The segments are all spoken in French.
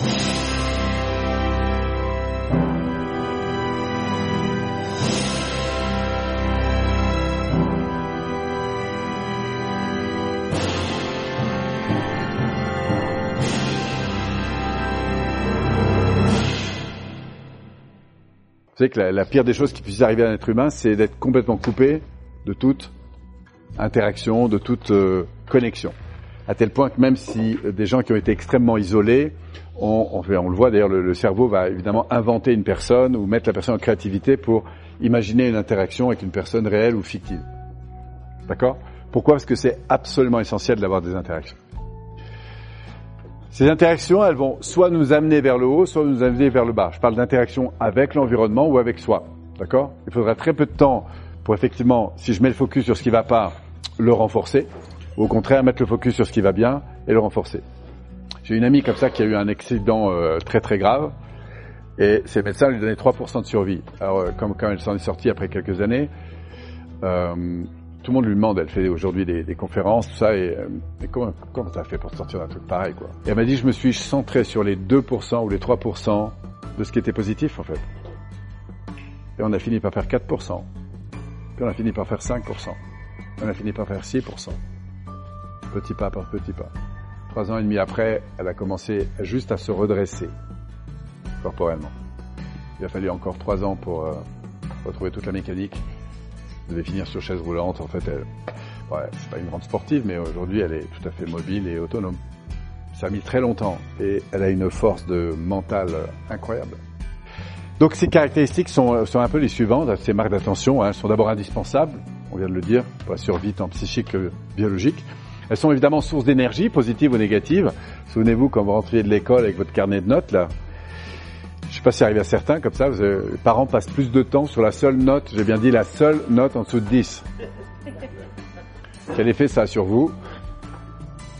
Vous savez que la, pire des choses qui puisse arriver à un être humain, c'est d'être complètement coupé de toute interaction, de toute euh, connexion. À tel point que même si des gens qui ont été extrêmement isolés, on, on, le voit d'ailleurs, le, le, cerveau va évidemment inventer une personne ou mettre la personne en créativité pour imaginer une interaction avec une personne réelle ou fictive. D'accord? Pourquoi? Parce que c'est absolument essentiel d'avoir des interactions. Ces interactions, elles vont soit nous amener vers le haut, soit nous amener vers le bas. Je parle d'interaction avec l'environnement ou avec soi. D'accord? Il faudra très peu de temps pour effectivement, si je mets le focus sur ce qui va pas, le renforcer. Au contraire, mettre le focus sur ce qui va bien et le renforcer. J'ai une amie comme ça qui a eu un accident euh, très très grave. Et ses médecins lui donnaient 3% de survie. Alors, euh, comme quand elle s'en est sortie après quelques années, euh, tout le monde lui demande, elle fait aujourd'hui des, conférences, tout ça, et, comment, comment t'as fait pour sortir d'un truc pareil, quoi? Et elle m'a dit, je me suis centré sur les 2% ou les 3% de ce qui était positif, en fait. Et on a fini par faire 4%. Puis on a fini par faire 5%. On a fini par faire 6%. Petit pas par petit pas. Trois ans et demi après, elle a commencé juste à se redresser corporellement. Il a fallu encore trois ans pour euh, retrouver toute la mécanique devait finir sur chaise roulante. En fait, elle, ouais, c'est pas une grande sportive, mais aujourd'hui, elle est tout à fait mobile et autonome. Ça a mis très longtemps et elle a une force de mental incroyable. Donc ces caractéristiques sont, sont un peu les suivantes. Ces marques d'attention hein, sont d'abord indispensables, on vient de le dire, pour la survie tant psychique que biologique. Elles sont évidemment source d'énergie, positive ou négative. Souvenez-vous quand vous rentriez de l'école avec votre carnet de notes, là, je sais pas si arrive à certains comme ça, avez, les parents passent plus de temps sur la seule note, j'ai bien dit la seule note en dessous de 10. Quel effet ça a sur vous?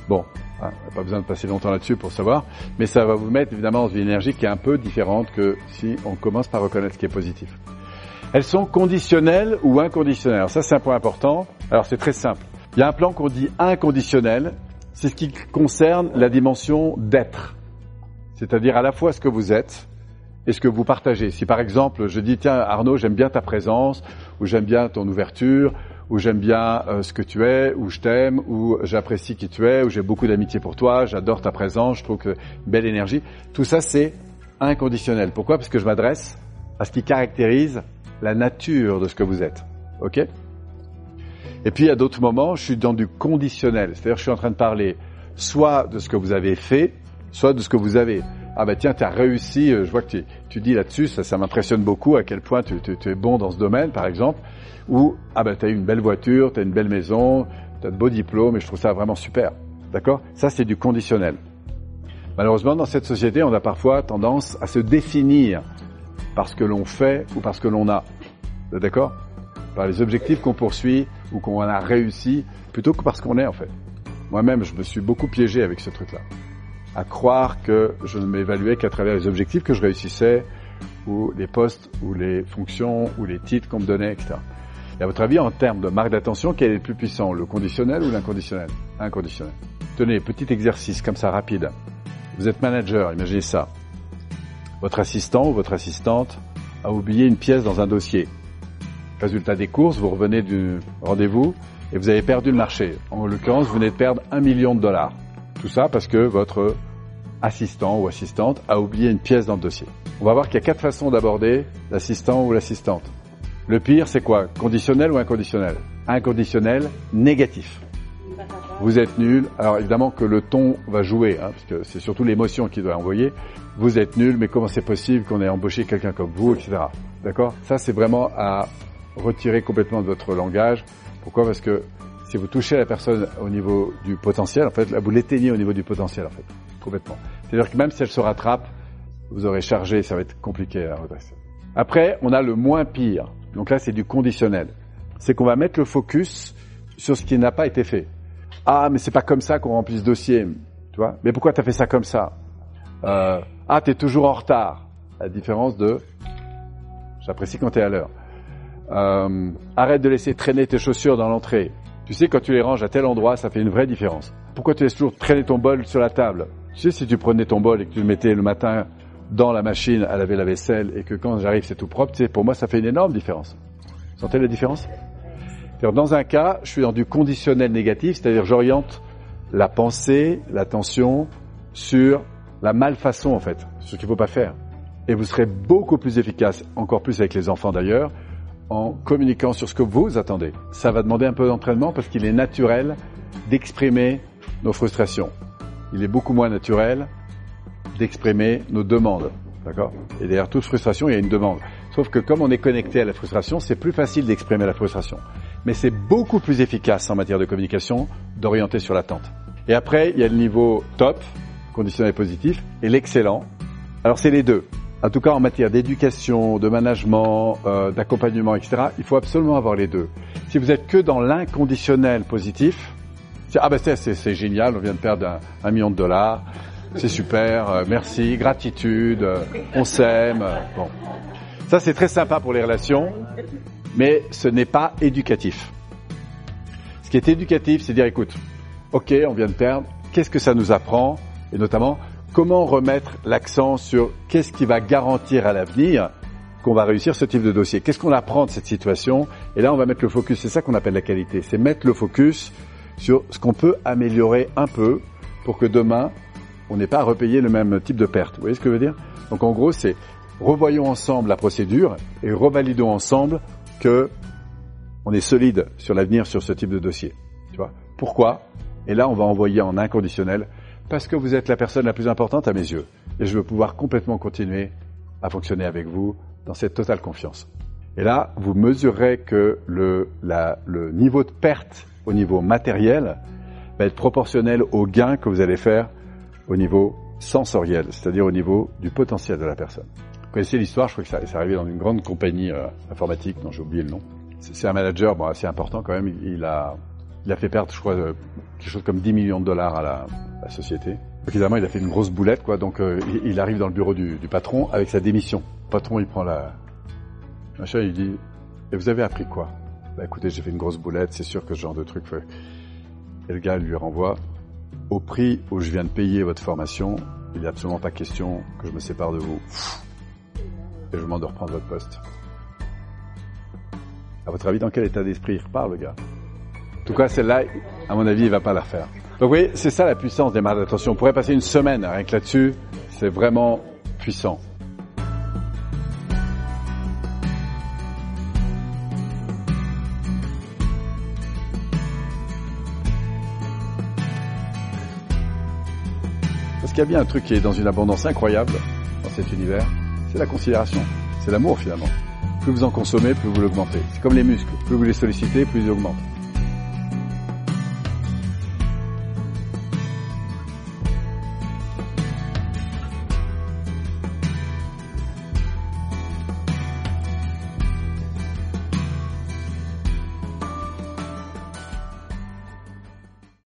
Bon, hein, pas besoin de passer longtemps là-dessus pour savoir, mais ça va vous mettre évidemment dans une énergie qui est un peu différente que si on commence par reconnaître ce qui est positif. Elles sont conditionnelles ou inconditionnelles? Alors ça c'est un point important. Alors c'est très simple. Il y a un plan qu'on dit inconditionnel, c'est ce qui concerne la dimension d'être. C'est-à-dire à la fois ce que vous êtes, et ce que vous partagez. Si par exemple je dis tiens Arnaud j'aime bien ta présence ou j'aime bien ton ouverture ou j'aime bien euh, ce que tu es ou je t'aime ou j'apprécie qui tu es ou j'ai beaucoup d'amitié pour toi, j'adore ta présence, je trouve que belle énergie. Tout ça c'est inconditionnel. Pourquoi? Parce que je m'adresse à ce qui caractérise la nature de ce que vous êtes. OK? Et puis à d'autres moments, je suis dans du conditionnel, c'est-à-dire je suis en train de parler soit de ce que vous avez fait, soit de ce que vous avez ah bah tiens, tu as réussi, euh, je vois que tu, tu dis là-dessus, ça, ça m'impressionne beaucoup à quel point tu, tu, es bon dans ce domaine, par exemple, ou ah bah tu as eu une belle voiture, tu as une belle maison, tu as de beaux diplômes, et je trouve ça vraiment super. D'accord? Ça, c'est du conditionnel. Malheureusement, dans cette société, on a parfois tendance à se définir par ce que l'on fait ou par ce que l'on a. D'accord? Par les objectifs qu'on poursuit ou qu'on a réussi, plutôt que parce qu'on est, en fait. Moi-même, je me suis beaucoup piégé avec ce truc-là à croire que je ne m'évaluais qu'à travers les objectifs que je réussissais, ou les postes, ou les fonctions, ou les titres qu'on me donnait, etc. Et à votre avis, en termes de marque d'attention, quel est le plus puissant, le conditionnel ou l'inconditionnel? Inconditionnel. Tenez, petit exercice comme ça, rapide. Vous êtes manager, imaginez ça. Votre assistant ou votre assistante a oublié une pièce dans un dossier. Résultat des courses, vous revenez du rendez-vous et vous avez perdu le marché. En l'occurrence, vous venez de perdre un million de dollars. Tout ça parce que votre assistant ou assistante a oublié une pièce dans le dossier. On va voir qu'il y a quatre façons d'aborder l'assistant ou l'assistante. Le pire, c'est quoi? Conditionnel ou inconditionnel? Inconditionnel, négatif. Vous êtes nul. Alors évidemment que le ton va jouer, hein, parce que c'est surtout l'émotion qui doit envoyer. Vous êtes nul, mais comment c'est possible qu'on ait embauché quelqu'un comme vous, etc. D'accord? Ça, c'est vraiment à retirer complètement de votre langage. Pourquoi? Parce que si vous touchez la personne au niveau du potentiel, en fait, vous l'éteignez au niveau du potentiel, en fait, complètement. C'est-à-dire que même si elle se rattrape, vous aurez chargé, ça va être compliqué à redresser. Après, on a le moins pire. Donc là, c'est du conditionnel. C'est qu'on va mettre le focus sur ce qui n'a pas été fait. Ah, mais c'est pas comme ça qu'on remplit ce dossier, tu vois. Mais pourquoi t'as fait ça comme ça? Euh, Ah, t'es toujours en retard. La différence de, j'apprécie quand t'es à l'heure. Euh, arrête de laisser traîner tes chaussures dans l'entrée. Tu sais, quand tu les ranges à tel endroit, ça fait une vraie différence. Pourquoi tu laisses toujours traîner ton bol sur la table? Tu sais, si tu prenais ton bol et que tu le mettais le matin dans la machine à laver la vaisselle et que quand j'arrive c'est tout propre, tu sais, pour moi ça fait une énorme différence. Vous sentez la différence? Dans un cas, je suis dans du conditionnel négatif, c'est-à-dire j'oriente la pensée, l'attention sur la malfaçon en fait, ce qu'il ne faut pas faire. Et vous serez beaucoup plus efficace, encore plus avec les enfants d'ailleurs, en communiquant sur ce que vous attendez. Ça va demander un peu d'entraînement parce qu'il est naturel d'exprimer nos frustrations. Il est beaucoup moins naturel d'exprimer nos demandes. D'accord? Et derrière toute frustration, il y a une demande. Sauf que comme on est connecté à la frustration, c'est plus facile d'exprimer la frustration. Mais c'est beaucoup plus efficace en matière de communication d'orienter sur l'attente. Et après, il y a le niveau top, conditionnel positif, et l'excellent. Alors c'est les deux. En tout cas, en matière d'éducation, de management, euh, d'accompagnement, etc., il faut absolument avoir les deux. Si vous êtes que dans l'inconditionnel positif, ah ben c'est génial, on vient de perdre un, million de dollars, c'est super, euh, merci, gratitude, euh, on s'aime. bon, ça c'est très sympa pour les relations, mais ce n'est pas éducatif. Ce qui est éducatif, c'est dire écoute, ok, on vient de perdre, qu'est-ce que ça nous apprend, et notamment comment remettre l'accent sur qu'est-ce qui va garantir à l'avenir qu'on va réussir ce type de dossier? Qu'est-ce qu'on apprend de cette situation? Et là, on va mettre le focus. C'est ça qu'on appelle la qualité. C'est mettre le focus sur ce qu'on peut améliorer un peu pour que demain, on n'ait pas à repayer le même type de perte. Vous voyez ce que je veux dire? Donc en gros, c'est revoyons ensemble la procédure et revalidons ensemble que on est solide sur l'avenir sur ce type de dossier. Tu vois? Pourquoi? Et là, on va envoyer en inconditionnel parce que vous êtes la personne la plus importante à mes yeux et je veux pouvoir complètement continuer à fonctionner avec vous dans cette totale confiance. Et là, vous mesurerez que le, niveau de perte au niveau matériel va être proportionnel au gain que vous allez faire au niveau sensoriel, c'est-à-dire au niveau du potentiel de la personne. Vous connaissez l'histoire, je crois que ça, ça arrivé dans une grande compagnie euh, informatique dont j'ai oublié le nom. C'est un manager bon, assez important quand même, il, a, il a fait perdre, je crois, euh, quelque chose comme 10 millions de dollars à la, société. évidemment, il a fait une grosse boulette, quoi. Donc, euh, il, arrive dans le bureau du, patron avec sa démission. Le patron, il prend la machin, il dit "Et vous avez appris quoi? Bah, écoutez, j'ai fait une grosse boulette, c'est sûr que ce genre de truc fait. Et le gars lui renvoie, au prix où je viens de payer votre formation, il n'est absolument pas question que je me sépare de vous. Et je vous demande de reprendre votre poste. À votre avis, dans quel état d'esprit il repart, le gars? Tout cas, celle-là, à mon avis, il va pas la refaire. Donc, voyez, c'est ça la puissance des marques d'attention. On pourrait passer une semaine rien que là-dessus. C'est vraiment puissant. Parce qu'il y a bien un truc qui est dans une abondance incroyable dans cet univers, c'est la considération, c'est l'amour finalement. Plus vous en consommez, plus vous l'augmentez. C'est comme les muscles, plus vous les sollicitez, plus ils augmentent.